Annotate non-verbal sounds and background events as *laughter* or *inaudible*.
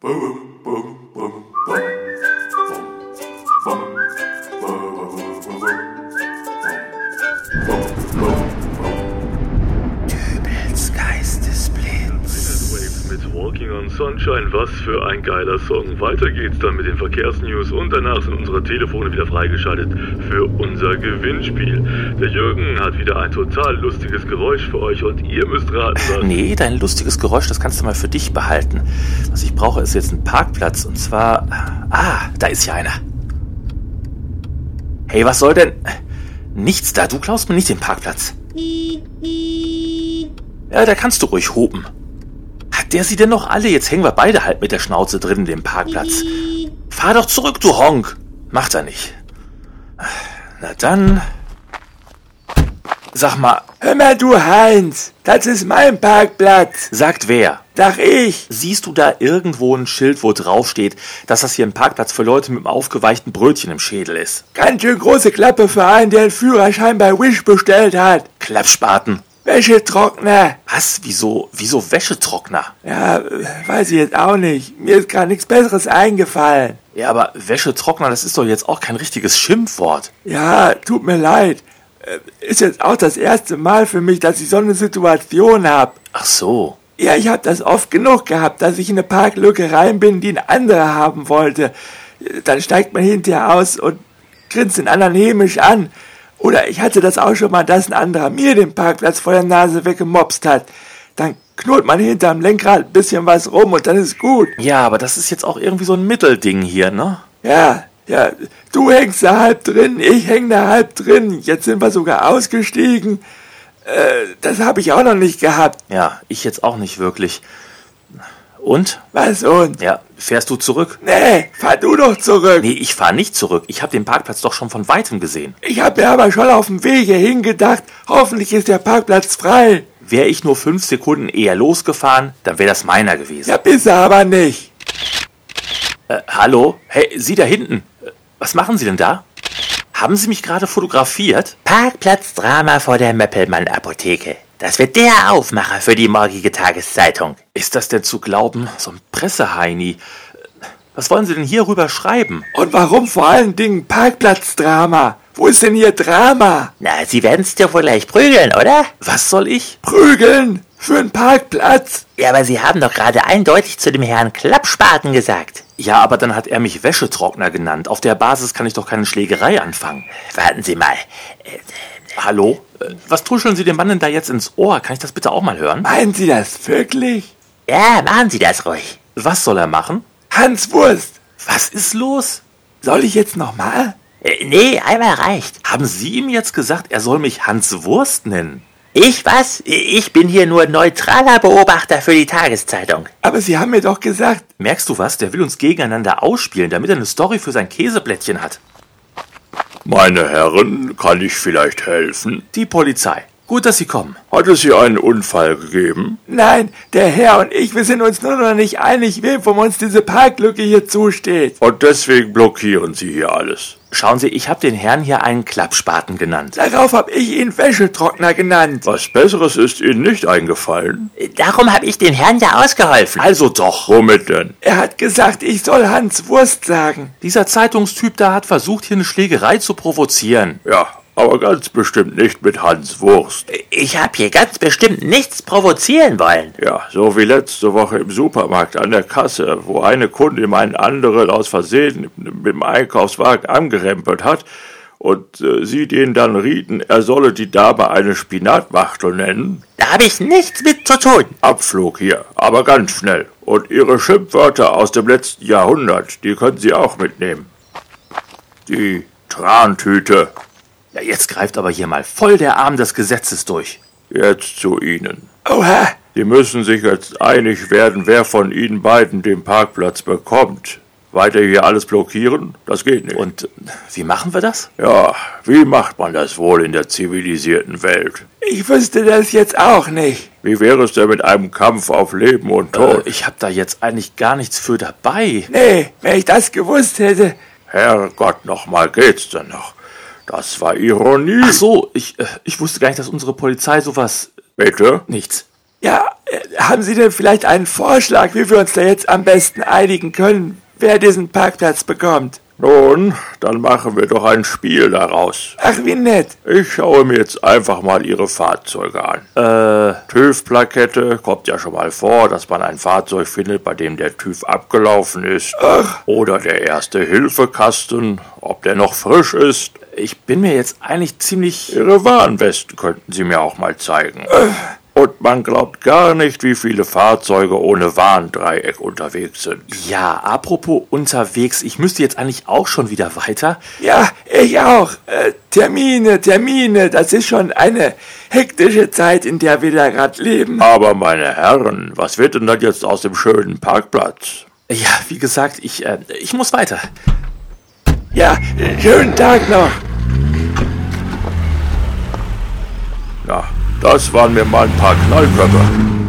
Boom, boom. Walking on Sunshine, was für ein geiler Song. Weiter geht's dann mit den Verkehrsnews und danach sind unsere Telefone wieder freigeschaltet für unser Gewinnspiel. Der Jürgen hat wieder ein total lustiges Geräusch für euch und ihr müsst raten, was. *laughs* Nee, dein lustiges Geräusch, das kannst du mal für dich behalten. Was ich brauche, ist jetzt ein Parkplatz. Und zwar. Ah, da ist ja einer. Hey, was soll denn. Nichts da, du klaust mir nicht den Parkplatz. Ja, da kannst du ruhig hupen. Der sie denn noch alle? Jetzt hängen wir beide halt mit der Schnauze drin in dem Parkplatz. Fahr doch zurück, du Honk. Macht er nicht. Na dann. Sag mal, Hör mal, du Heinz, das ist mein Parkplatz. sagt wer? Sag ich. Siehst du da irgendwo ein Schild, wo drauf steht, dass das hier ein Parkplatz für Leute mit einem aufgeweichten Brötchen im Schädel ist? Ganz schön große Klappe für einen, der einen Führerschein bei Wish bestellt hat. Klappspaten. Wäschetrockner. Was? Wieso, wieso Wäschetrockner? Ja, weiß ich jetzt auch nicht. Mir ist gerade nichts Besseres eingefallen. Ja, aber Wäschetrockner, das ist doch jetzt auch kein richtiges Schimpfwort. Ja, tut mir leid. Äh, Ist jetzt auch das erste Mal für mich, dass ich so eine Situation hab. Ach so. Ja, ich hab das oft genug gehabt, dass ich in eine Parklücke rein bin, die ein anderer haben wollte. Dann steigt man hinterher aus und grinst den anderen hämisch an. Oder ich hatte das auch schon mal, dass ein anderer mir den Parkplatz vor der Nase weggemopst hat. Dann knurrt man hinterm Lenkrad ein bisschen was rum und dann ist gut. Ja, aber das ist jetzt auch irgendwie so ein Mittelding hier, ne? Ja, ja, du hängst da halb drin, ich häng da halb drin. Jetzt sind wir sogar ausgestiegen. Äh, das habe ich auch noch nicht gehabt. Ja, ich jetzt auch nicht wirklich. Und? Was und? Ja, fährst du zurück? Nee, fahr du doch zurück. Nee, ich fahr nicht zurück. Ich habe den Parkplatz doch schon von weitem gesehen. Ich habe mir aber schon auf dem Wege hingedacht, hoffentlich ist der Parkplatz frei. Wäre ich nur fünf Sekunden eher losgefahren, dann wäre das meiner gewesen. Ja, bist du aber nicht. Äh, hallo? Hey, Sie da hinten. Äh, Was machen Sie denn da? Haben Sie mich gerade fotografiert? Parkplatzdrama vor der Möppelmann-Apotheke. Das wird der Aufmacher für die morgige Tageszeitung. Ist das denn zu glauben? So ein Presseheini. Was wollen Sie denn hier rüber schreiben? Und warum vor allen Dingen Parkplatzdrama? Wo ist denn hier Drama? Na, Sie werden's dir wohl gleich prügeln, oder? Was soll ich? Prügeln? Für einen Parkplatz? Ja, aber Sie haben doch gerade eindeutig zu dem Herrn Klappspaten gesagt. Ja, aber dann hat er mich Wäschetrockner genannt. Auf der Basis kann ich doch keine Schlägerei anfangen. Warten Sie mal. Hallo? Äh, Was tuscheln Sie dem Mann denn da jetzt ins Ohr? Kann ich das bitte auch mal hören? Meinen Sie das wirklich? Ja, machen Sie das ruhig. Was soll er machen? Hans Wurst, Was ist los? soll ich jetzt nochmal? Äh, nee, einmal reicht. Haben Sie ihm jetzt gesagt, er soll mich Hans Wurst nennen? Ich was? Ich bin hier nur neutraler Beobachter für die Tageszeitung. Aber Sie haben mir doch gesagt, Merkst du was? Der will uns gegeneinander ausspielen, damit er eine Story für sein Käseblättchen hat. Meine Herren, kann ich vielleicht helfen? Die Polizei. Gut, dass Sie kommen. Hat es hier einen Unfall gegeben? nein, der Herr und ich, wir sind uns nur noch nicht einig, wem von uns diese Parklücke hier zusteht. Und deswegen blockieren Sie hier alles. Schauen Sie, ich habe den Herrn hier einen Klappspaten genannt. Darauf hab ich ihn Wäschetrockner genannt. Was Besseres ist Ihnen nicht eingefallen? Darum habe ich den Herrn ja ausgeholfen. Also doch. Womit denn? Er hat gesagt, ich soll Hans Wurst sagen. Dieser Zeitungstyp da hat versucht, hier eine Schlägerei zu provozieren. Ja, aber ganz bestimmt nicht mit Hans Wurst. Ich habe hier ganz bestimmt nichts provozieren wollen. Ja, so wie letzte Woche im Supermarkt an der Kasse, wo eine Kundin einen anderen aus Versehen mit dem Einkaufswagen angerempelt hat und äh, sie den dann rieten, er solle die Dame eine Spinatwachtel nennen. Da habe ich nichts mit zu tun. Abflug hier, aber ganz schnell. Und ihre Schimpfwörter aus dem letzten Jahrhundert, die können Sie auch mitnehmen. Die Trantüte, Ja, jetzt greift aber hier mal voll der Arm des Gesetzes durch. jetzt zu Ihnen. Oha, Sie müssen sich jetzt einig werden, wer von Ihnen beiden den Parkplatz bekommt. Weiter hier alles blockieren? Das geht nicht. Und äh, wie machen wir das? ja, wie macht man das wohl in der zivilisierten Welt? ich wüsste das jetzt auch nicht. Wie wäre es denn mit einem Kampf auf Leben und Äh, Tod? ich habe da jetzt eigentlich gar nichts für dabei. Nee, wenn ich das gewusst hätte. Herrgott, nochmal geht's denn noch? Das war Ironie. Ach so, ich, äh, ich wusste gar nicht, dass unsere Polizei sowas... Bitte? Nichts. Ja, äh, haben Sie denn vielleicht einen Vorschlag, wie wir uns da jetzt am besten einigen können, wer diesen Parkplatz bekommt? Nun, dann machen wir doch ein Spiel daraus. Ach, wie nett. Ich schaue mir jetzt einfach mal Ihre Fahrzeuge an. Äh, TÜV-Plakette kommt ja schon mal vor, dass man ein Fahrzeug findet, bei dem der TÜV abgelaufen ist. Ach. Oder der erste Hilfekasten, ob der noch frisch ist. Ich bin mir jetzt eigentlich ziemlich... Ihre Warnwesten könnten Sie mir auch mal zeigen. Und man glaubt gar nicht, wie viele Fahrzeuge ohne Warndreieck unterwegs sind. Ja, apropos unterwegs, ich müsste jetzt eigentlich auch schon wieder weiter. Ja, ich auch. Äh, Termine, Termine, das ist schon eine hektische Zeit, in der wir da gerade leben. Aber meine Herren, was wird denn dann jetzt aus dem schönen Parkplatz? Ja, wie gesagt, ich, äh, ich muss weiter. Ja, schönen Tag noch. Ja, das waren mir mal ein paar Knallköpfe.